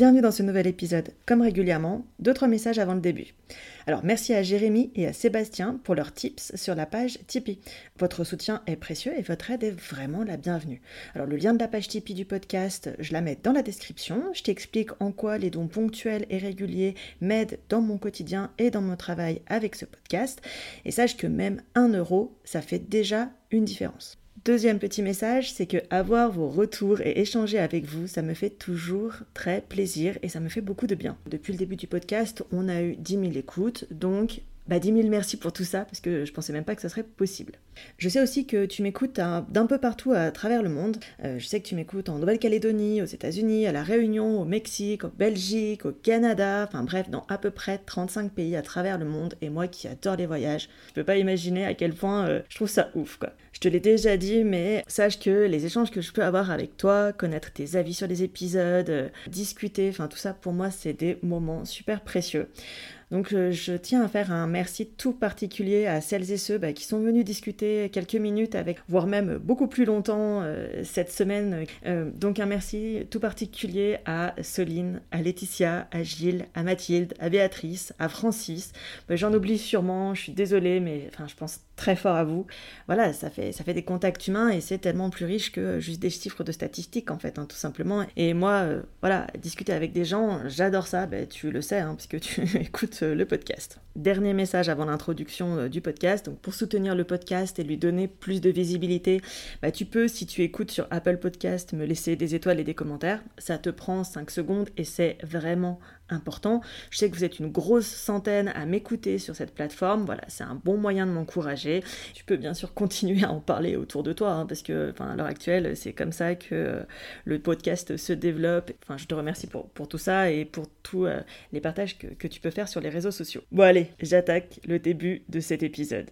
Bienvenue dans ce nouvel épisode. Comme régulièrement, d'autres messages avant le début. Alors merci à Jérémy et à Sébastien pour leurs tips sur la page Tipeee. Votre soutien est précieux et votre aide est vraiment la bienvenue. Alors le lien de la page Tipeee du podcast, je la mets dans la description. Je t'explique en quoi les dons ponctuels et réguliers m'aident dans mon quotidien et dans mon travail avec ce podcast. Et sache que même un euro, ça fait déjà une différence. Deuxième petit message, c'est que avoir vos retours et échanger avec vous, ça me fait toujours très plaisir et ça me fait beaucoup de bien. Depuis le début du podcast, on a eu 10 000 écoutes, donc bah, 10 000 merci pour tout ça, parce que je pensais même pas que ça serait possible. Je sais aussi que tu m'écoutes d'un peu partout à travers le monde. Euh, je sais que tu m'écoutes en Nouvelle-Calédonie, aux États-Unis, à La Réunion, au Mexique, au Belgique, au Canada, enfin bref, dans à peu près 35 pays à travers le monde. Et moi qui adore les voyages, je peux pas imaginer à quel point euh, je trouve ça ouf, quoi. Je te l'ai déjà dit, mais sache que les échanges que je peux avoir avec toi, connaître tes avis sur les épisodes, euh, discuter, enfin tout ça pour moi c'est des moments super précieux. Donc euh, je tiens à faire un merci tout particulier à celles et ceux bah, qui sont venus discuter quelques minutes avec, voire même beaucoup plus longtemps euh, cette semaine. Euh, donc un merci tout particulier à Soline, à Laetitia, à Gilles, à Mathilde, à Béatrice, à Francis. Bah, j'en oublie sûrement, je suis désolée, mais enfin je pense très fort à vous. Voilà, ça fait, ça fait des contacts humains et c'est tellement plus riche que juste des chiffres de statistiques en fait, hein, tout simplement. Et moi, voilà, discuter avec des gens, j'adore ça, bah, tu le sais, hein, puisque tu écoutes le podcast. Dernier message avant l'introduction euh, du podcast. Donc pour soutenir le podcast et lui donner plus de visibilité, bah, tu peux, si tu écoutes sur Apple Podcast, me laisser des étoiles et des commentaires. Ça te prend 5 secondes et c'est vraiment important. Je sais que vous êtes une grosse centaine à m'écouter sur cette plateforme. Voilà, c'est un bon moyen de m'encourager. Tu peux bien sûr continuer à en parler autour de toi, hein, parce que à l'heure actuelle, c'est comme ça que euh, le podcast se développe. Enfin, je te remercie pour, tout ça et pour tous euh, les partages que, que tu peux faire sur les réseaux sociaux. Bon allez, j'attaque le début de cet épisode.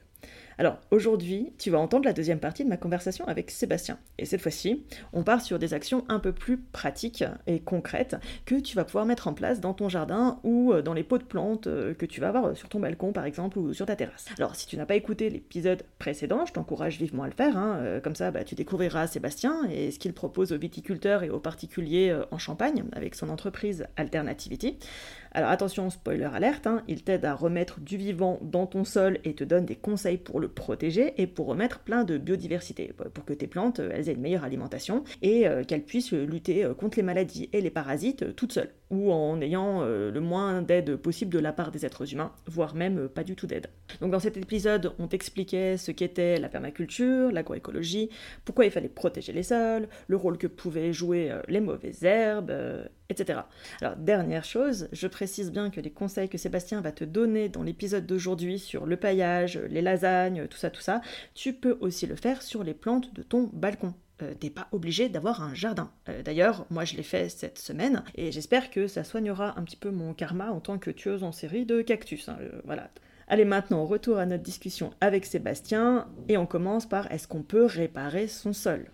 Alors aujourd'hui, tu vas entendre la deuxième partie de ma conversation avec Sébastien. Et cette fois-ci, on part sur des actions un peu plus pratiques et concrètes que tu vas pouvoir mettre en place dans ton jardin ou euh, dans les pots de plantes euh, que tu vas avoir sur ton balcon par exemple ou sur ta terrasse. Alors si tu n'as pas écouté l'épisode précédent, je t'encourage vivement à le faire. Hein. Euh, comme ça, bah, tu découvriras Sébastien et ce qu'il propose aux viticulteurs et aux particuliers en Champagne avec son entreprise Alternativity. Alors attention, spoiler alerte, hein, il t'aide à remettre du vivant dans ton sol et te donne des conseils pour le protéger et pour remettre plein de biodiversité, pour que tes plantes elles aient une meilleure alimentation et euh, qu'elles puissent lutter euh, contre les maladies et les parasites euh, toutes seules ou en ayant le moins d'aide possible de la part des êtres humains, voire même pas du tout d'aide. Donc dans cet épisode, on t'expliquait ce qu'était la permaculture, l'agroécologie, pourquoi il fallait protéger les sols, le rôle que pouvaient jouer les mauvaises herbes, etc. Alors dernière chose, je précise bien que les conseils que Sébastien va te donner dans l'épisode d'aujourd'hui sur le paillage, les lasagnes, tout ça, tout ça, tu peux aussi le faire sur les plantes de ton balcon. Euh, t'es pas obligé d'avoir un jardin. Euh, d'ailleurs, moi je l'ai fait cette semaine et j'espère que ça soignera un petit peu mon karma en tant que tueuse en série de cactus. Hein, euh, voilà. Allez maintenant, retour à notre discussion avec Sébastien et on commence par est-ce qu'on peut réparer son sol?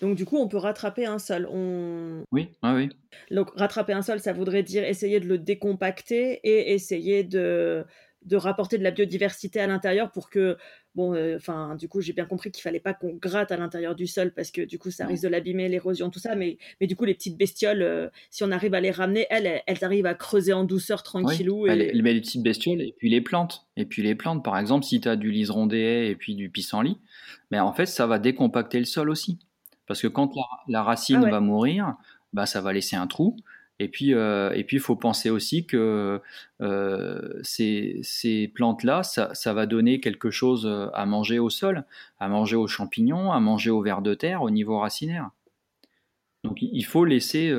Donc du coup, on peut rattraper un sol. On... Oui, ah oui. Donc rattraper un sol, ça voudrait dire essayer de le décompacter et essayer de, de rapporter de la biodiversité à l'intérieur pour que, bon, euh, enfin, du coup, j'ai bien compris qu'il fallait pas qu'on gratte à l'intérieur du sol parce que du coup, ça risque de l'abîmer, l'érosion, tout ça. Mais, mais du coup, les petites bestioles, euh, si on arrive à les ramener, elles, elles, arrivent à creuser en douceur, tranquillou. Oui. Et... Les, les, petites bestioles et puis les plantes. Et puis les plantes, par exemple, si tu as du liseron des et puis du pissenlit, mais en fait, ça va décompacter le sol aussi. Parce que quand la, racine ah va mourir, bah, ça va laisser un trou. Et puis, euh, et puis, il faut penser aussi que euh, ces, ces plantes-là, ça, ça, va donner quelque chose euh, à manger au sol, à manger aux champignons, à manger aux vers de terre, au niveau racinaire. Donc, il faut laisser,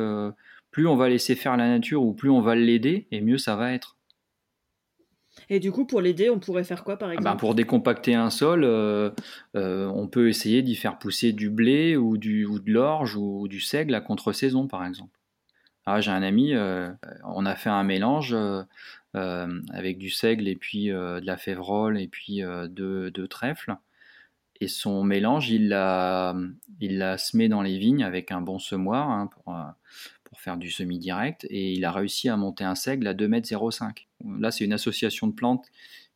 plus on va laisser faire la nature ou plus on va l'aider, et mieux ça va être. Et du coup, pour l'aider, on pourrait faire quoi par ah ben, exemple? Pour décompacter un sol, euh, euh, on peut essayer d'y faire pousser du blé ou, du, ou de l'orge ou, du seigle à contre-saison par exemple. Ah, j'ai un ami, euh, on a fait un mélange avec du seigle et puis de la févrole et puis de, de trèfle. Et son mélange, il l'a, il l'a semé dans les vignes avec un bon semoir hein, pour, pour faire du semi-direct et il a réussi à monter un seigle à 2,05 m. Là, c'est une association de plantes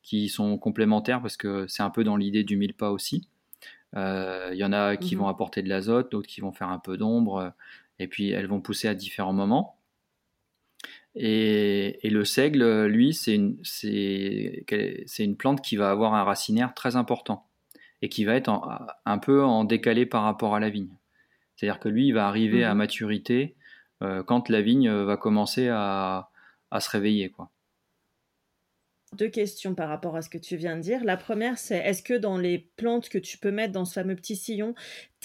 qui sont complémentaires parce que c'est un peu dans l'idée du mille pas aussi. Euh, il y en a qui mhm. vont apporter de l'azote, d'autres qui vont faire un peu d'ombre, et puis elles vont pousser à différents moments. Et, le seigle, lui, c'est une, une, plante qui va avoir un racinaire très important et qui va être un peu en décalé par rapport à la vigne. C'est-à-dire que lui, il va arriver à mhm. maturité euh, quand la vigne euh, va commencer à, se réveiller. Quoi. Deux questions par rapport à ce que tu viens de dire. La première, c'est est-ce que dans les plantes que tu peux mettre dans ce fameux petit sillon,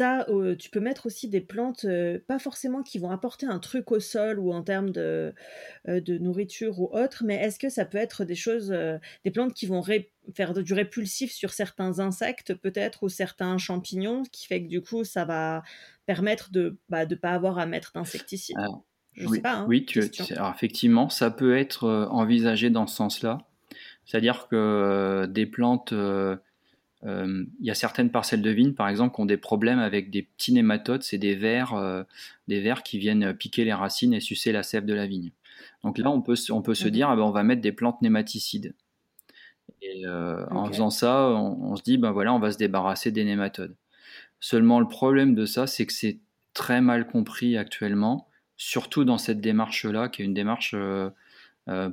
euh, tu peux mettre aussi des plantes, pas forcément qui vont apporter un truc au sol ou en termes de, de nourriture ou autre, mais est-ce que ça peut être des choses, des plantes qui vont faire du répulsif sur certains insectes peut-être ou certains champignons, qui fait que du coup ça va permettre de ne bah, pas avoir à mettre d'insecticide Je oui, sais pas. Hein, oui, tu, effectivement, ça peut être euh, envisagé dans ce sens-là. C'est-à-dire que euh, des plantes, euh, il y a certaines parcelles de vignes, par exemple, qui ont des problèmes avec des petits nématodes, c'est des vers, des vers qui viennent piquer les racines et sucer la sève de la vigne. Donc là, on peut, on peut se dire, ah ben, on va mettre des plantes nématicides. Et en faisant ça, on, on, se dit, ben voilà, on va se débarrasser des nématodes. Seulement, le problème de ça, c'est que c'est très mal compris actuellement, surtout dans cette démarche-là, qui est une démarche euh, euh,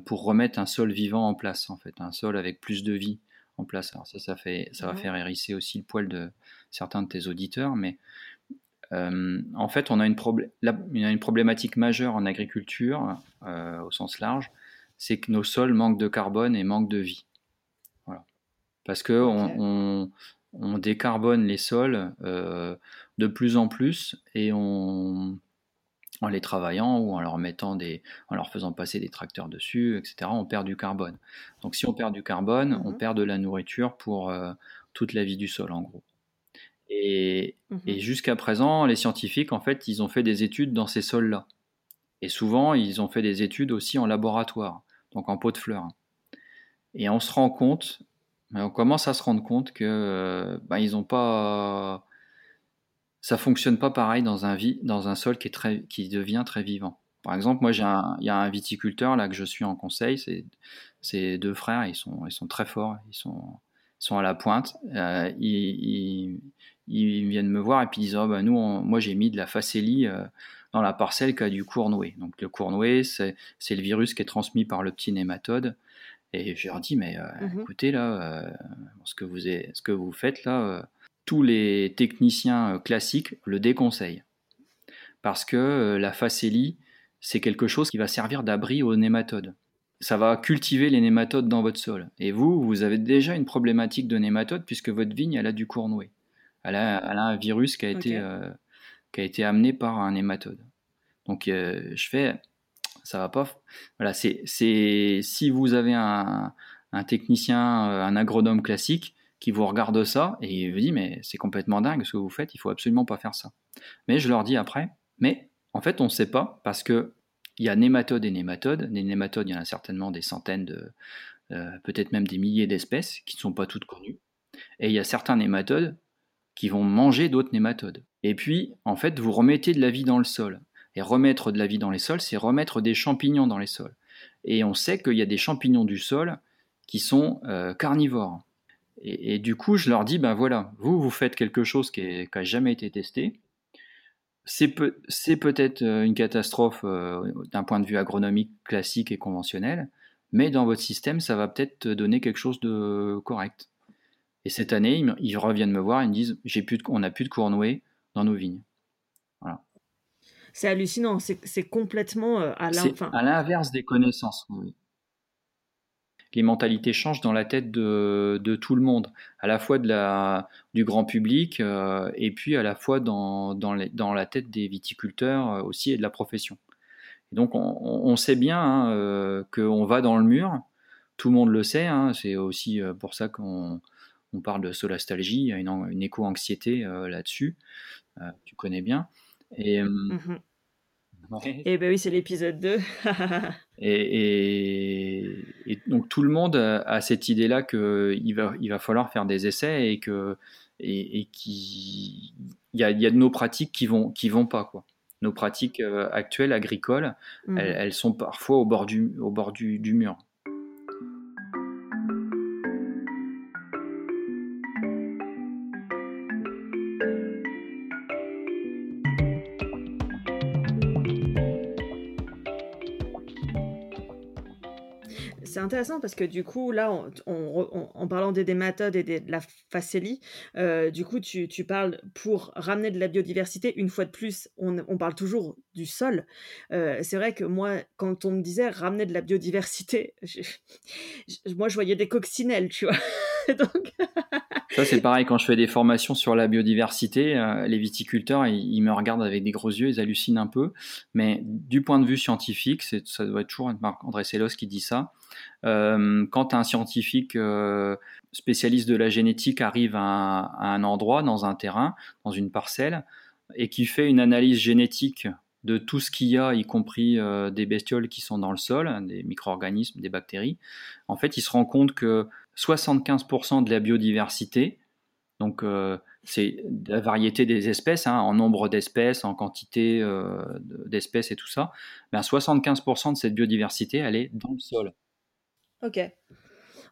pour remettre un sol vivant en place, en fait, un sol avec plus de vie en place. Alors ça, ça, fait, ça va faire hérisser aussi le poil de certains de tes auditeurs, mais euh, en fait, on a une, une, problématique majeure en agriculture, au sens large, c'est que nos sols manquent de carbone et manquent de vie. Voilà. Parce que on, on décarbone les sols euh, de plus en plus et on, en les travaillant ou en leur mettant des, en leur faisant passer des tracteurs dessus, etc. On perd du carbone. Donc si on perd du carbone, on mhm. perd de la nourriture pour euh, toute la vie du sol en gros. Et, mhm. et jusqu'à présent, les scientifiques, en fait, ils ont fait des études dans ces sols-là. Et souvent, ils ont fait des études aussi en laboratoire, donc en pot de fleurs. Et on se rend compte on commence à se rendre compte que bah, ils ont pas, ça fonctionne pas pareil dans un, dans un sol qui, est très, qui devient très vivant. Par exemple, moi, il y a un viticulteur là que je suis en conseil. C'est, deux frères. Ils sont, ils sont très forts. Ils sont, sont à la pointe. Euh, ils, ils, viennent me voir et puis ils disent oh, nous, moi, j'ai mis de la facélie euh, dans la parcelle qui a du cournoué. Donc le cournoué, c'est, le virus qui est transmis par le petit nématode. Et je leur dis, mais euh, mmh écoutez, là, ce, que vous ce que vous faites là, tous les techniciens classiques le déconseillent. Parce que la facélie, c'est quelque chose qui va servir d'abri aux nématodes. Ça va cultiver les nématodes dans votre sol. Et vous, vous avez déjà une problématique de nématodes puisque votre vigne, elle a du cournoué. Elle a, elle a un virus qui a, été, qui a été amené par un nématode. Donc je fais, ça va pas. Voilà, c'est si vous avez un, technicien, euh, un agronome classique qui vous regarde ça et vous dit mais c'est complètement dingue ce que vous faites, il faut absolument pas faire ça. Mais je leur dis après, mais en fait on ne sait pas parce que il y a nématodes et nématodes. Des nématodes, il y en a certainement des centaines de, euh, peut-être même des milliers d'espèces qui ne sont pas toutes connues. Et il y a certains nématodes qui vont manger d'autres nématodes. Et puis, en fait, vous remettez de la vie dans le sol. Et remettre de la vie dans les sols, c'est remettre des champignons dans les sols. Et on sait qu'il y a des champignons du sol qui sont euh, carnivores. Et, du coup, je leur dis, ben voilà, vous, vous faites quelque chose qui n'a jamais été testé. C'est peut, être euh, une catastrophe euh, d'un point de vue agronomique classique et conventionnel, mais dans votre système, ça va peut-être donner quelque chose de correct. Et cette année, ils, reviennent me voir et me disent, plus on n'a plus de cournoué dans nos vignes c'est hallucinant. C'est complètement euh, à l'inverse des connaissances. Les mentalités changent dans la tête de, tout le monde, à la fois de la, du grand public euh, et puis à la fois dans, dans, la tête des viticulteurs euh, aussi et de la profession. donc on, sait bien hein, qu'on va dans le mur tout le monde le sait, hein, c'est aussi pour ça qu'on on parle de solastalgie, il y a une, éco-anxiété là-dessus, tu connais bien. Et, mmh et ben oui, c'est l'épisode 2. et, et, donc tout le monde a cette idée-là qu'il va, il va falloir faire des essais et que et, et qu'il y a, y a de nos pratiques qui vont qui vont pas quoi. Nos pratiques euh, actuelles agricoles, mmh. elles, elles, sont parfois au bord du, au bord du, du mur. Intéressant parce que du coup, là, en parlant des, méthodes et de la facélie, euh, du coup, tu, parles pour ramener de la biodiversité. Une fois de plus, on, parle toujours du sol. Euh, c'est vrai que moi, quand on me disait ramener de la biodiversité, moi, je voyais des coccinelles, tu vois. Ça, c'est pareil quand je fais des formations sur la biodiversité. Euh, les viticulteurs, ils, me regardent avec des gros yeux, ils hallucinent un peu. Mais du point de vue scientifique, ça doit être toujours Marc-André Sellos qui dit ça. Euh, quand un scientifique euh, spécialiste de la génétique arrive à, un endroit, dans un terrain, dans une parcelle, et qui fait une analyse génétique de tout ce qu'il y a, y compris des bestioles qui sont dans le sol, des micro-organismes, des bactéries, en fait, il se rend compte que 75% de la biodiversité, donc euh, c'est la variété des espèces, hein, en nombre d'espèces, en quantité euh, d'espèces et tout ça, ben 75% de cette biodiversité, elle est dans le sol. Ok.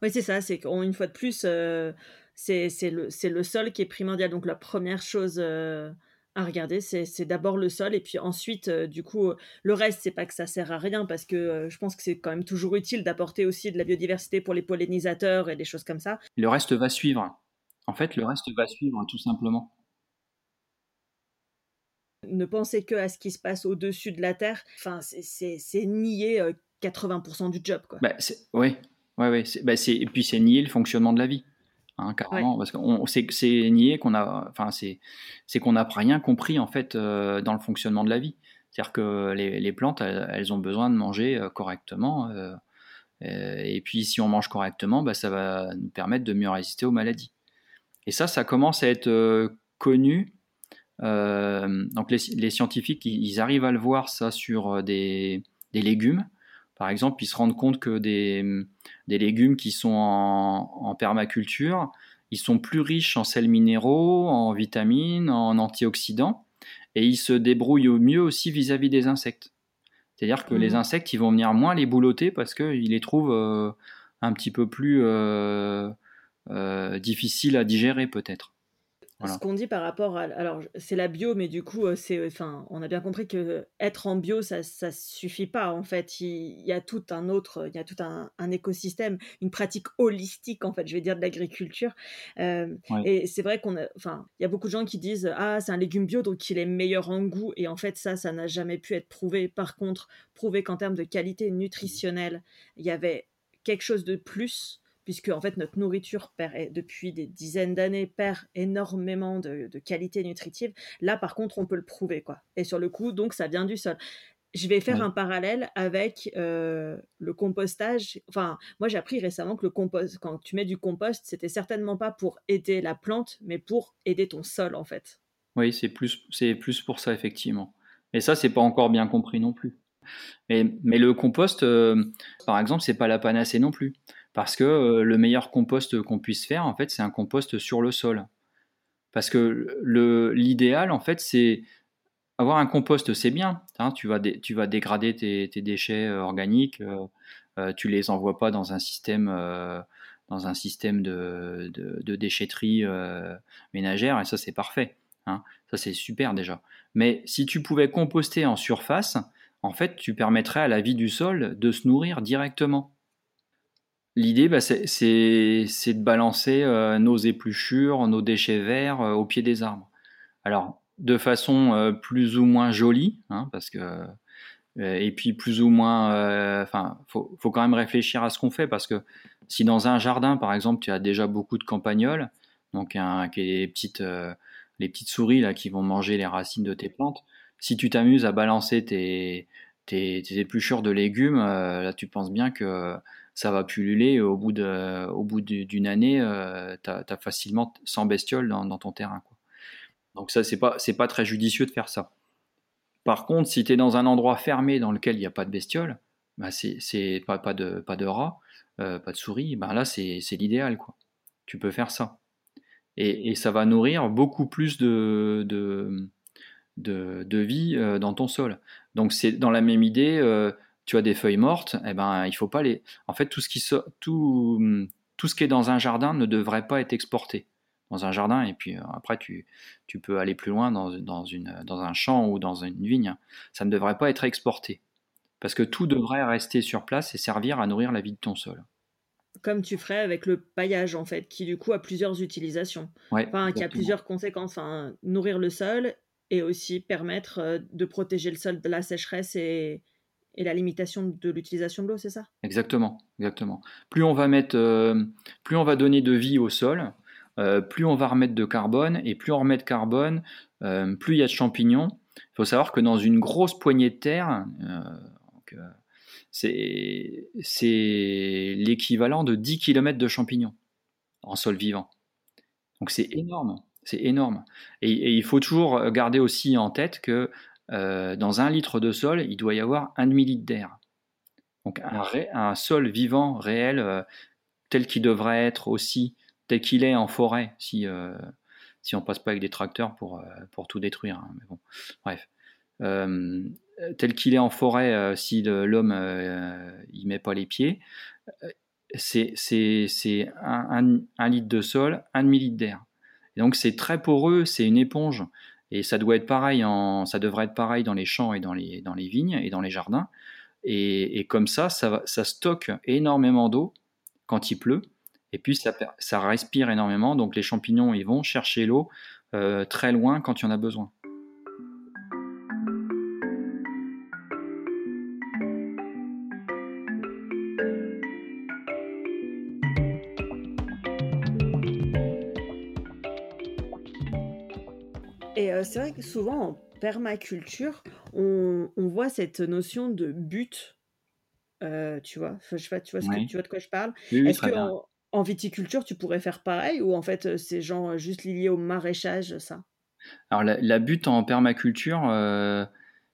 Oui, c'est ça, c'est qu'une fois de plus, euh, c'est le, le, sol qui est primordial. Donc la première chose à regarder, c'est d'abord le sol et puis ensuite, euh, du coup, le reste, c'est pas que ça sert à rien parce que euh, je pense que c'est quand même toujours utile d'apporter aussi de la biodiversité pour les pollinisateurs et des choses comme ça. Le reste va suivre. En fait, le reste va suivre tout simplement. Ne pensez que à ce qui se passe au-dessus de la Terre, enfin, c'est nier 80% euh, du job. Quoi. Bah, oui, ouais, ouais, bah, et puis c'est nier le fonctionnement de la vie. Hein, carrément, parce qu'on c'est c'est nier qu'on a, enfin c'est c'est qu'on n'a rien compris en fait euh, dans le fonctionnement de la vie. C'est-à-dire que les, les plantes, elles, ont besoin de manger euh, correctement, euh, et puis si on mange correctement, bah, ça va nous permettre de mieux résister aux maladies. Et ça, ça commence à être connu. donc les, les scientifiques, ils, arrivent à le voir ça sur des, des légumes. Par exemple, ils se rendent compte que des, légumes qui sont en, permaculture, ils sont plus riches en sels minéraux, en vitamines, en antioxydants, et ils se débrouillent au mieux aussi vis-à-vis des insectes. C'est-à-dire que les mmh. insectes, ils vont venir moins les boulotter parce qu'ils les trouvent euh, un petit peu plus euh, euh, difficiles à digérer peut-être. Ce qu'on dit par rapport à, alors c'est la bio, mais du coup, euh, c'est, enfin, on a bien compris que être en bio, ça, ça suffit pas. En fait, il, y a tout un autre, il y a tout un, écosystème, une pratique holistique, en fait, je vais dire de l'agriculture. Euh, et c'est vrai qu'on enfin, il y a beaucoup de gens qui disent ah c'est un légume bio donc il est meilleur en goût. Et en fait, ça, ça n'a jamais pu être prouvé. Par contre, prouvé qu'en termes de qualité nutritionnelle, il y avait quelque chose de plus puisque en fait notre nourriture perd, depuis des dizaines d'années perd énormément de, qualité nutritive. Là, par contre, on peut le prouver, quoi. Et sur le coup, donc, ça vient du sol. Je vais faire un parallèle avec euh, le compostage. Enfin, moi, j'ai appris récemment que le compost, quand tu mets du compost, c'était certainement pas pour aider la plante, mais pour aider ton sol, en fait. Oui, c'est plus, c'est plus pour ça, effectivement. Et ça, c'est pas encore bien compris non plus. Mais, mais le compost, euh, par exemple, c'est pas la panacée non plus parce que euh, le meilleur compost qu'on puisse faire, en fait, c'est un compost sur le sol. Parce que l'idéal, en fait, c'est avoir un compost, c'est bien. Hein, tu, vas dégrader tes, déchets euh, organiques, euh, euh, tu les envoies pas dans un système, dans un système de, de, déchetterie ménagère, et ça, c'est parfait. Hein. Ça, c'est super déjà. Mais si tu pouvais composter en surface, en fait, tu permettrais à la vie du sol de se nourrir directement. L'idée, bah, c'est de balancer euh, nos épluchures, nos déchets verts euh, au pied des arbres. Alors, de façon euh, plus ou moins jolie, hein, parce que et puis plus ou moins, enfin, faut, quand même réfléchir à ce qu'on fait, parce que si dans un jardin, par exemple, tu as déjà beaucoup de campagnols, donc les petites, souris là qui vont manger les racines de tes plantes, si tu t'amuses à balancer tes, épluchures de légumes, là, tu penses bien que ça va pulluler. Au bout de, au bout d'une année, tu as, facilement 100 bestioles dans, ton terrain. Donc ça, c'est pas, c'est pas très judicieux de faire ça. Par contre, si tu es dans un endroit fermé dans lequel il n'y a pas de bestioles, bah c'est, pas, de, pas de rats, pas de souris, bah là c'est, l'idéal. quoi. Tu peux faire ça. Et, ça va nourrir beaucoup plus de, de, de, vie dans ton sol. Donc c'est dans la même idée, tu as des feuilles mortes, eh ben, il faut pas les. En fait, tout ce, qui tout, tout ce qui est dans un jardin ne devrait pas être exporté dans un jardin. Et puis après, tu, tu peux aller plus loin dans, dans, une, dans un champ ou dans une vigne. Ça ne devrait pas être exporté. Parce que tout devrait rester sur place et servir à nourrir la vie de ton sol. Comme tu ferais avec le paillage, en fait, qui du coup a plusieurs utilisations. enfin, qui a plusieurs conséquences. Enfin, nourrir le sol et aussi permettre de protéger le sol de la sécheresse et, et la limitation de l'utilisation de l'eau, c'est ça? Exactement, exactement. Plus on va mettre, euh, plus on va donner de vie au sol, euh, plus on va remettre de carbone, et plus on remet de carbone, euh, plus il y a de champignons. Il faut savoir que dans une grosse poignée de terre, c'est l'équivalent de 10 km de champignons en sol vivant. Donc c'est énorme, c'est énorme. et, il faut toujours garder aussi en tête que euh, dans un litre de sol, il doit y avoir un demi-litre d'air. Donc un, sol vivant, réel, euh, tel qu'il devrait être aussi, tel qu'il est en forêt, si, euh, si on passe pas avec des tracteurs pour, pour tout détruire. Hein, mais bon, bref. tel qu'il est en forêt, si l'homme y met pas les pieds, c'est un, un, litre de sol, un demi-litre d'air. Donc c'est très poreux, c'est une éponge. Et ça doit être pareil, ça devrait être pareil dans les champs et dans les, dans les vignes et dans les jardins. Et, comme ça, ça, stocke énormément d'eau quand il pleut. Et puis ça, ça, respire énormément, donc les champignons ils vont chercher l'eau euh, très loin quand il y en a besoin. Euh, c'est vrai que souvent en permaculture, on, voit cette notion de but. Euh, tu vois, je sais pas, tu vois, tu vois de quoi je parle. Est-ce que en, viticulture, tu pourrais faire pareil ou en fait euh, c'est genre juste lié au maraîchage, ça? Alors la, butte en permaculture,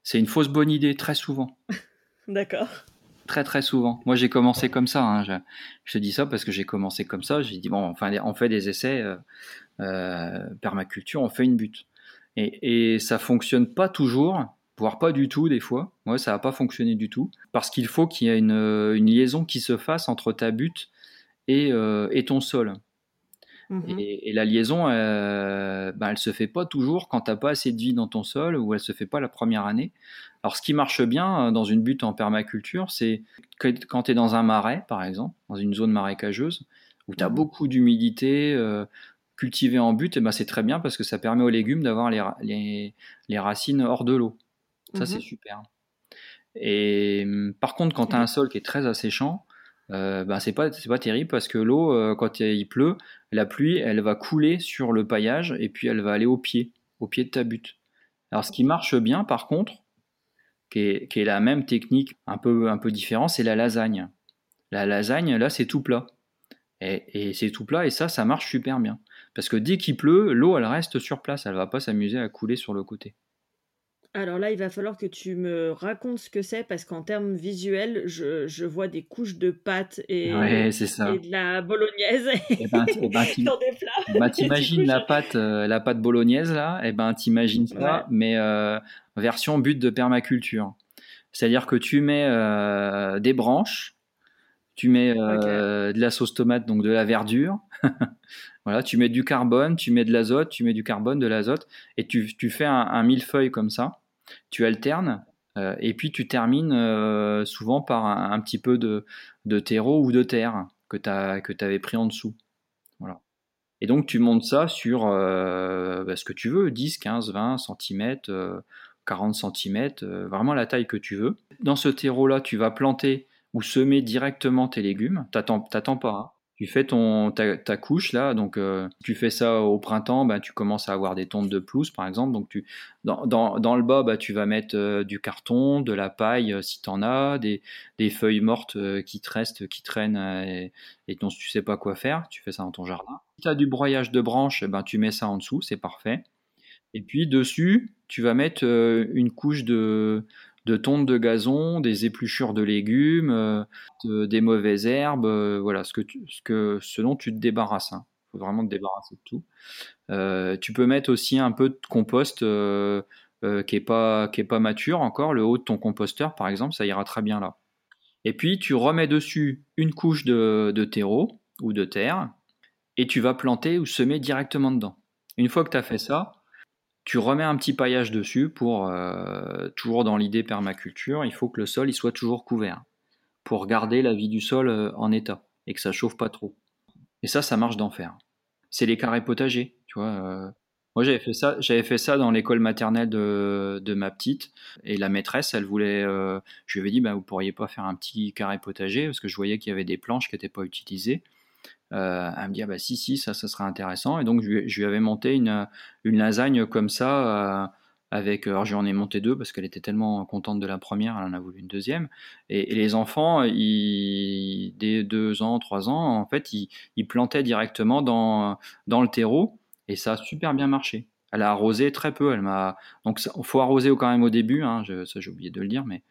c'est une fausse bonne idée très souvent. D'accord. Très très souvent. Moi j'ai commencé comme ça. Hein. Je, te dis ça parce que j'ai commencé comme ça. J'ai dit bon, enfin on fait des essais permaculture, on fait une butte. Et, et ça fonctionne pas toujours, voire pas du tout des fois. Moi, ça n'a pas fonctionné du tout. Parce qu'il faut qu'il y ait une, liaison qui se fasse entre ta butte et, euh, ton sol. Mhm. Et, la liaison, euh, ben, elle se fait pas toujours quand tu n'as pas assez de vie dans ton sol ou elle se fait pas la première année. Alors, ce qui marche bien euh, dans une butte en permaculture, c'est quand tu es dans un marais, par exemple, dans une zone marécageuse, où tu as mhm. beaucoup d'humidité, euh, cultiver en but, eh ben, c'est très bien parce que ça permet aux légumes d'avoir les, les, racines hors de l'eau. Ça, c'est mhm. super. Et hum, par contre, quand tu as un sol qui est très asséchant, euh, ben, c'est pas, pas terrible parce que l'eau, euh, quand il pleut, la pluie, elle va couler sur le paillage et puis elle va aller au pied, au pied de ta butte. Alors, ce qui marche bien, par contre, qui est, qui est la même technique, un peu, un peu différent, c'est la lasagne. La lasagne, là, c'est tout plat. Et, et c'est tout plat et ça, ça marche super bien. Parce que dès qu'il pleut, l'eau, elle reste sur place, elle va pas s'amuser à couler sur le côté. Alors là, il va falloir que tu me racontes ce que c'est, parce qu'en termes visuels, je, vois des couches de pâtes et, de la bolognaise et ben, eh ben, dans des plats. Bah, t'imagines la pâte, euh, la pâte bolognaise là, et eh ben t'imagines ça, mais euh, version but de permaculture. C'est-à-dire que tu mets euh, des branches, tu mets de la sauce tomate, donc de la verdure. Tu mets du carbone, tu mets de l'azote, tu mets du carbone, de l'azote, et tu, fais un, millefeuille comme ça. Tu alternes, euh, et puis tu termines euh, souvent par un, petit peu de, terreau ou de terre que tu avais pris en dessous. Voilà. Et donc tu montes ça sur euh, bah, ce que tu veux, 10, 15, 20 cm, 40 cm, vraiment la taille que tu veux. Dans ce terreau-là, tu vas planter ou semer directement tes légumes. T'attends pas. Hein. Tu fais ton ta, couche là, donc euh, tu fais ça au printemps, ben, tu commences à avoir des tontes de pelouse par exemple, donc tu dans, le bas bah, tu vas mettre euh, du carton, de la paille euh, si tu en as, des, feuilles mortes qui te restent, qui traînent et, et dont tu sais pas quoi faire, tu fais ça dans ton jardin. Si tu as du broyage de branches, ben, tu mets ça en dessous, c'est parfait. Et puis dessus, tu vas mettre une couche de, de tonte de gazon, des épluchures de légumes, euh, des mauvaises herbes, euh, voilà ce que ce que dont tu te débarrasses. Il hein. faut vraiment te débarrasser de tout. Euh, tu peux mettre aussi un peu de compost qui est pas qui est pas mature encore, le haut de ton composteur par exemple, ça ira très bien là. Et puis tu remets dessus une couche de, de terreau ou de terre et tu vas planter ou semer directement dedans. Une fois que tu as fait ça, tu remets un petit paillage dessus pour, euh, toujours dans l'idée permaculture, il faut que le sol il soit toujours couvert pour garder la vie du sol euh, en état et que ça chauffe pas trop. Et ça, ça marche d'enfer. C'est les carrés potagers, tu vois. Euh. moi, j'avais fait ça, j'avais fait ça dans l'école maternelle de, ma petite et la maîtresse, elle voulait, je lui avais dit, bah, vous pourriez pas faire un petit carré potager parce que je voyais qu'il y avait des planches qui n'étaient pas utilisées. Euh, elle me dit ah bah si si ça ça serait intéressant et donc je, lui avais monté une, une lasagne comme ça euh, avec alors j'en ai monté deux parce qu'elle était tellement contente de la première elle en a voulu une deuxième et, les enfants ils, dès deux ans trois ans en fait ils, plantaient directement dans dans le terreau et ça a super bien marché elle a arrosé très peu elle m'a donc faut arroser quand même au début hein, ça j'ai oublié de le dire mais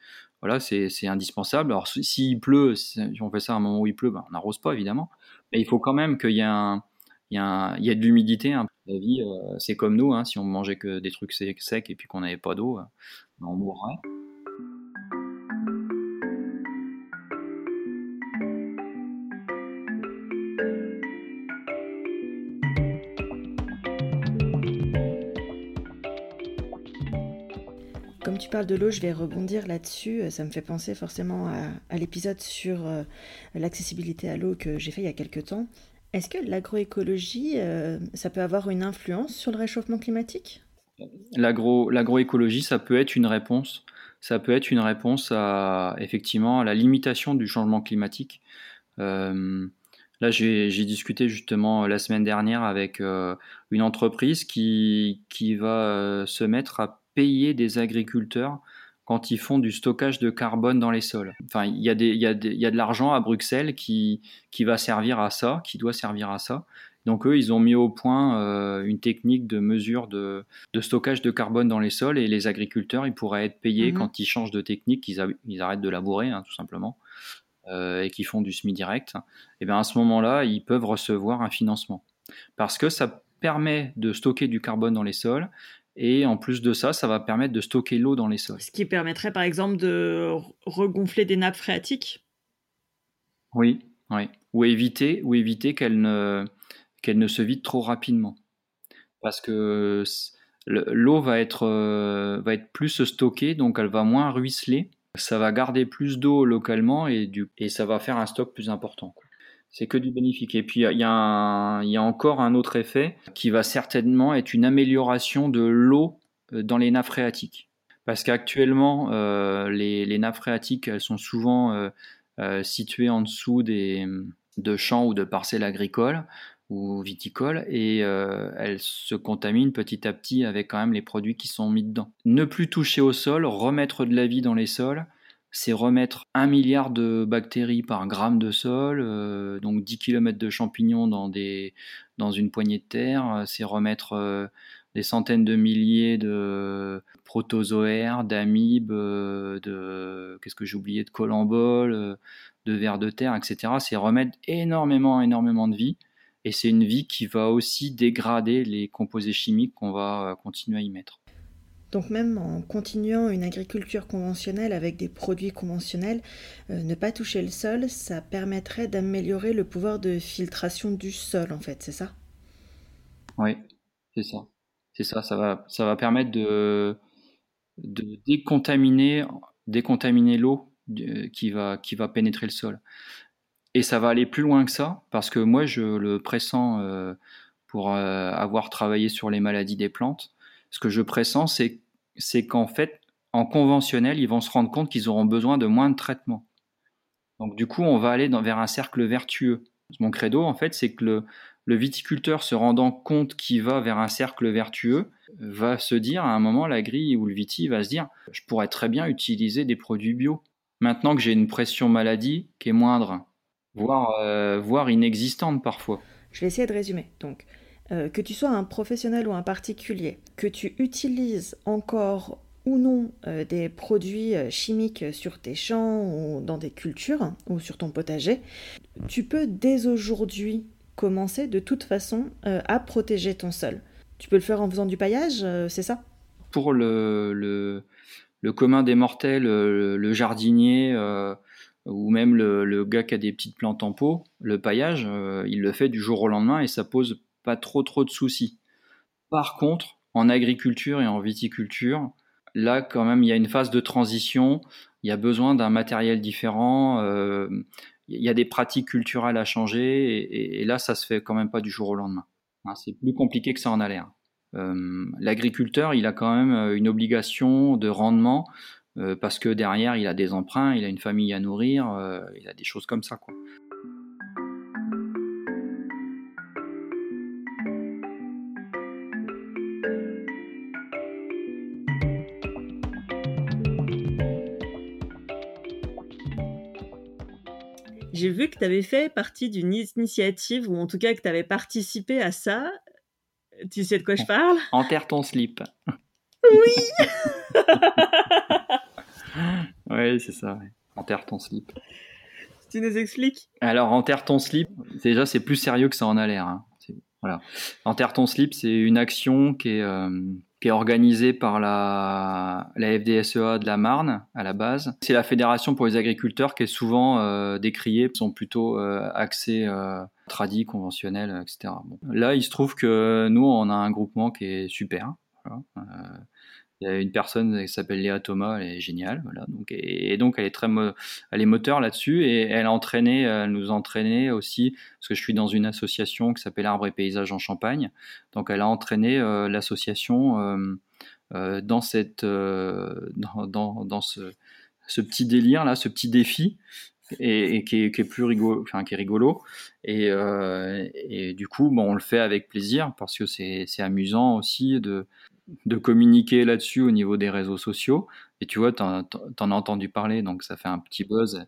voilà, c'est indispensable. Alors, s'il pleut, si on fait ça à un moment où il pleut, ben, on n'arrose pas, évidemment. Mais il faut quand même qu'il y ait un, il y, a il y de l'humidité. Hein. La vie, euh, c'est comme nous. Hein. si on mangeait que des trucs secs et puis qu'on n'avait pas d'eau, euh, on mourrait. Tu parles de l'eau, je vais rebondir là-dessus. Ça me fait penser forcément à, l'épisode sur euh, l'accessibilité à l'eau que j'ai fait il y a quelques temps. Est-ce que l'agroécologie, euh, ça peut avoir une influence sur le réchauffement climatique? L'agroécologie, ça peut être une réponse. Ça peut être une réponse à effectivement à la limitation du changement climatique. Euh, là, j'ai discuté justement la semaine dernière avec une entreprise qui, qui va se mettre à payer des agriculteurs quand ils font du stockage de carbone dans les sols. Enfin, il y a, y a, y a de l'argent à Bruxelles qui, qui va servir à ça, qui doit servir à ça. Donc eux, ils ont mis au point euh, une technique de mesure de, de, stockage de carbone dans les sols et les agriculteurs, ils pourraient être payés mhm. quand ils changent de technique, qu'ils ils arrêtent de labourer, hein, tout simplement, euh, et qu'ils font du semi-direct. Et bien à ce moment-là, ils peuvent recevoir un financement. Parce que ça permet de stocker du carbone dans les sols et en plus de ça, ça va permettre de stocker l'eau dans les sols. Ce qui permettrait par exemple de regonfler des nappes phréatiques Oui, oui. Ou éviter, ou éviter qu'elles ne, qu'elle ne se vident trop rapidement. Parce que l'eau va être, euh, va être plus stockée, donc elle va moins ruisseler. Ça va garder plus d'eau localement et, du, et ça va faire un stock plus important c'est que du bénéfique. Et puis il y, a encore un autre effet qui va certainement être une amélioration de l'eau euh, dans les nappes phréatiques. Parce qu'actuellement, euh, les, nappes phréatiques, elles sont souvent euh, situées en dessous des, de champs ou de parcelles agricoles ou viticoles et elles se contaminent petit à petit avec quand même les produits qui sont mis dedans. Ne plus toucher au sol, remettre de la vie dans les sols, c'est remettre un milliard de bactéries par gramme de sol, euh, donc 10 km de champignons dans, une poignée de terre, c'est remettre euh, des centaines de milliers de protozoaires, d'amibes, euh, de qu'est-ce que j'ai oublié, de colamboles, de vers de terre, etc. C'est remettre énormément, énormément de vie. Et c'est une vie qui va aussi dégrader les composés chimiques qu'on va continuer à y mettre. Donc même en continuant une agriculture conventionnelle avec des produits conventionnels, euh, ne pas toucher le sol, ça permettrait d'améliorer le pouvoir de filtration du sol en fait, c'est ça? Oui, c'est ça. C'est ça, ça va, ça va permettre de, décontaminer, décontaminer l'eau euh, qui va, qui va pénétrer le sol. Et ça va aller plus loin que ça, parce que moi je le pressens euh, pour avoir travaillé sur les maladies des plantes ce que je pressens, c'est qu'en fait, en conventionnel, ils vont se rendre compte qu'ils auront besoin de moins de traitements. Donc du coup, on va aller vers un cercle vertueux. Mon credo, en fait, c'est que le, le viticulteur se rendant compte qu'il va vers un cercle vertueux va se dire à un moment, la grille ou le viti va se dire, je pourrais très bien utiliser des produits bio. Maintenant que j'ai une pression maladie qui est moindre, voire, euh, voire inexistante parfois. Je vais essayer de résumer. Donc, euh, que tu sois un professionnel ou un particulier, que tu utilises encore ou non euh, des produits chimiques sur tes champs ou dans des cultures ou sur ton potager, tu peux dès aujourd'hui commencer de toute façon euh, à protéger ton sol. Tu peux le faire en faisant du paillage, euh, c'est ça? Pour le, le, commun des mortels, euh, le, jardinier ou même le, gars qui a des petites plantes en pot, le paillage, il le fait du jour au lendemain et ça pose pas trop trop de soucis. Par contre, en agriculture et en viticulture, là quand même il y a une phase de transition, il y a besoin d'un matériel différent, il y a des pratiques culturelles à changer et, là, ça se fait quand même pas du jour au lendemain. Hein, c'est plus compliqué que ça en a l'air. Euh, l'agriculteur, il a quand même euh, une obligation de rendement euh, parce que derrière, il a des emprunts, il a une famille à nourrir, il a des choses comme ça. Quoi. J'ai vu que tu avais fait partie d'une initiative, ou en tout cas que tu avais participé à ça. Tu sais de quoi je parle? Enterre ton slip. Oui Oui, c'est ça. Enterre ton slip. Tu nous expliques? Alors, enterre ton slip, déjà, c'est plus sérieux que ça en a l'air. Hein. Voilà. Enterre ton slip, c'est une action qui est, euh, qui est organisée par la, la FDSEA de la Marne à la base. C'est la fédération pour les agriculteurs qui est souvent euh, décriée, sont plutôt euh, axés euh, tradis, conventionnels, etc. Là, il se trouve que nous, on a un groupement qui est super. Voilà. Il y a une personne qui s'appelle Léa Thomas, elle est géniale, voilà. Donc, et, donc elle est très, elle est moteur là-dessus et elle a entraîné, nous entraînait aussi parce que je suis dans une association qui s'appelle Arbre et Paysage en Champagne. Donc elle a entraîné euh, l'association euh, euh, dans cette, dans, dans, ce, ce, petit délire là, ce petit défi. Et qui, est, qui, est, plus rigolo, enfin qui est rigolo. Et, et du coup, bon, on le fait avec plaisir parce que c'est amusant aussi de, de communiquer là-dessus au niveau des réseaux sociaux. Et tu vois, tu en, as entendu parler, donc ça fait un petit buzz.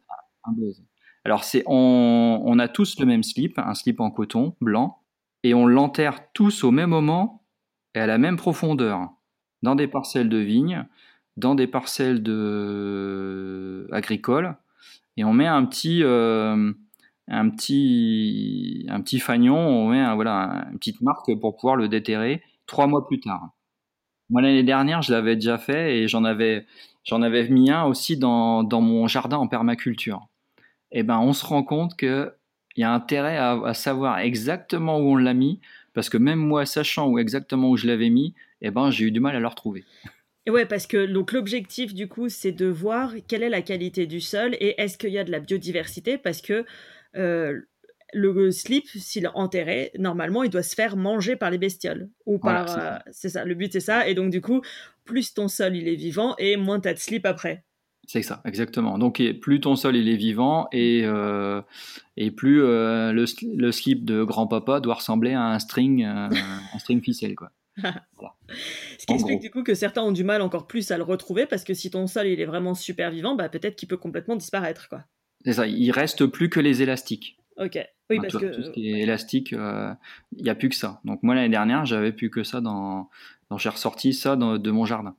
Alors, c'est, on, a tous le même slip, un slip en coton blanc, et on l'enterre tous au même moment et à la même profondeur, dans des parcelles de vignes, dans des parcelles de agricoles, et on met un petit, euh, un petit, un petit fagnon, on met voilà, une petite marque pour pouvoir le déterrer trois mois plus tard. Moi, l'année dernière, je l'avais déjà fait et j'en avais, j'en avais mis un aussi dans, dans mon jardin en permaculture. Et eh ben, on se rend compte qu'il y a intérêt à, savoir exactement où on l'a mis, parce que même moi, sachant où exactement où je l'avais mis, et eh ben, j'ai eu du mal à le retrouver. Et ouais, parce que donc l'objectif du coup, c'est de voir quelle est la qualité du sol et est-ce qu'il y a de la biodiversité, parce que euh, le slip, s'il est enterré, normalement, il doit se faire manger par les bestioles. Ou par. Euh, c'est ça. le but, c'est ça. Et donc, du coup, plus ton sol, il est vivant, et moins tu as de slip après. C'est ça, exactement. Donc, plus ton sol, il est vivant, et, euh, et plus euh, le, le, slip de grand-papa doit ressembler à un string, un string ficelle, quoi. Ce qui explique du coup que certains ont du mal encore plus à le retrouver parce que si ton sol il est vraiment super vivant, bah peut-être qu'il peut complètement disparaître quoi. C'est ça, il reste plus que les élastiques. Ok. Oui, parce tout, que. Tout ce qui est élastique, il euh, n'y a plus que ça. Donc, moi, l'année dernière, j'avais plus que ça dans. J'ai ressorti ça dans, de mon jardin.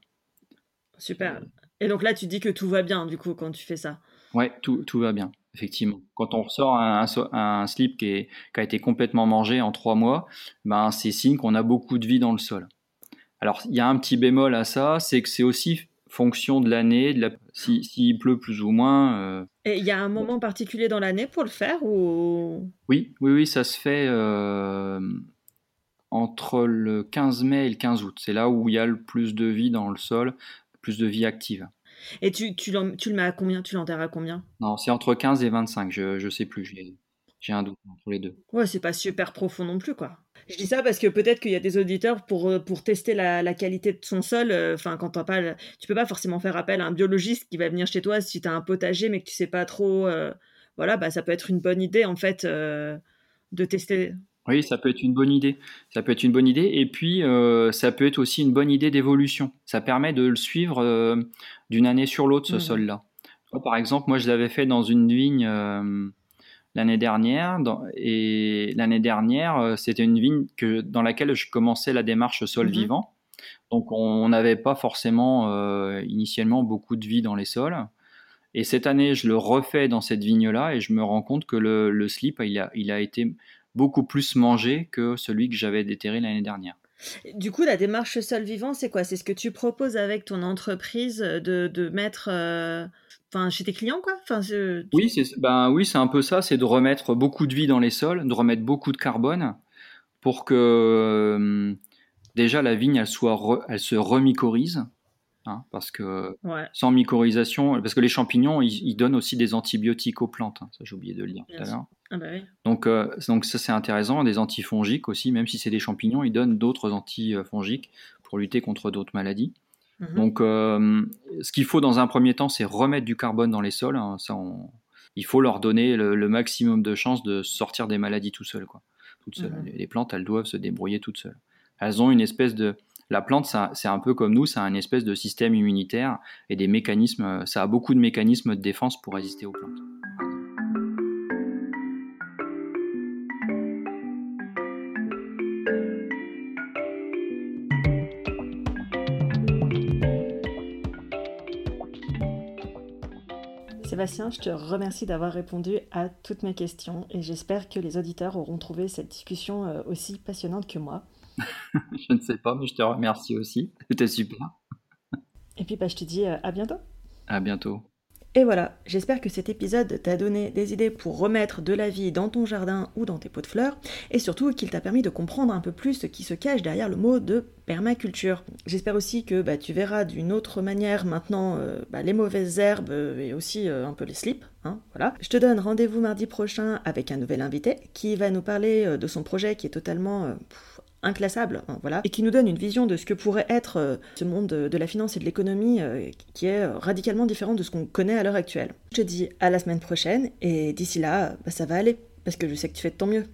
Super. Et donc là, tu dis que tout va bien, du coup, quand tu fais ça. Ouais, tout, tout va bien, effectivement. Quand on ressort un, un, slip qui, est, qui, a été complètement mangé en trois mois, ben, c'est signe qu'on a beaucoup de vie dans le sol. Alors, il y a un petit bémol à ça, c'est que c'est aussi fonction de l'année, la... s'il si, pleut plus ou moins. Euh... Et il y a un moment particulier dans l'année pour le faire ou? Oui, oui, oui, ça se fait euh, entre le 15 mai et le 15 août. C'est là où il y a le plus de vie dans le sol, plus de vie active. Et tu, tu, tu le mets à combien? Tu l'enterres à combien? Non, c'est entre 15 et 25, je ne sais plus. J'ai un doute entre les deux. Ouais, c'est pas super profond non plus, quoi. Je dis ça parce que peut-être qu'il y a des auditeurs pour, euh, pour tester la, la qualité de son sol. Euh, enfin, quand t'as pas, tu peux pas forcément faire appel à un biologiste qui va venir chez toi si tu as un potager mais que tu sais pas trop. Euh, voilà, bah, ça peut être une bonne idée en fait de tester. Oui, ça peut être une bonne idée. Ça peut être une bonne idée. Et puis, ça peut être aussi une bonne idée d'évolution. Ça permet de le suivre d'une année sur l'autre, ce mmh. sol-là. Par exemple, moi, je l'avais fait dans une vigne l'année dernière. et l'année dernière, c'était une vigne que, dans laquelle je commençais la démarche sol mmh vivant. Donc, on n'avait pas forcément initialement beaucoup de vie dans les sols. Et cette année, je le refais dans cette vigne-là et je me rends compte que le, slip, il a, il a été beaucoup plus mangé que celui que j'avais déterré l'année dernière. Du coup, la démarche sol vivant, c'est quoi? C'est ce que tu proposes avec ton entreprise de, de mettre euh, enfin, chez tes clients, quoi? Enfin, Oui, c'est ben, oui, un peu ça, c'est de remettre beaucoup de vie dans les sols, de remettre beaucoup de carbone pour que euh, déjà la vigne, elle, soit elle se remycorhize. Hein, parce que sans mycorhisation, parce que les champignons, ils, donnent aussi des antibiotiques aux plantes. Hein, ça, j'ai oublié de le dire tout à l'heure. Ah bah donc, euh, donc ça, c'est intéressant. Des antifongiques aussi, même si c'est des champignons, ils donnent d'autres antifongiques pour lutter contre d'autres maladies. Mhm. Donc, euh, ce qu'il faut dans un premier temps, c'est remettre du carbone dans les sols. Hein, ça, il faut leur donner le, maximum de chances de sortir des maladies tout seul, quoi. Toutes seules. Mhm. Les plantes, elles doivent se débrouiller toutes seules. Elles ont une espèce de la plante, c'est un peu comme nous, ça a un espèce de système immunitaire et des mécanismes, ça a beaucoup de mécanismes de défense pour résister aux plantes. Sébastien, je te remercie d'avoir répondu à toutes mes questions et j'espère que les auditeurs auront trouvé cette discussion euh, aussi passionnante que moi. je ne sais pas, mais je te remercie aussi. C'était super. Et puis, bah, je te dis euh, à bientôt. À bientôt. Et voilà, j'espère que cet épisode t'a donné des idées pour remettre de la vie dans ton jardin ou dans tes pots de fleurs, et surtout qu'il t'a permis de comprendre un peu plus ce qui se cache derrière le mot de permaculture. J'espère aussi que bah, tu verras d'une autre manière maintenant euh, bah, les mauvaises herbes euh, et aussi un peu les slips. Hein, voilà. Je te donne rendez-vous mardi prochain avec un nouvel invité qui va nous parler de son projet qui est totalement inclassable, hein, voilà, et qui nous donne une vision de ce que pourrait être euh, ce monde de, la finance et de l'économie euh, qui est euh, radicalement différent de ce qu'on connaît à l'heure actuelle. Je te dis à la semaine prochaine, et d'ici là, bah, ça va aller, parce que je sais que tu fais de ton mieux.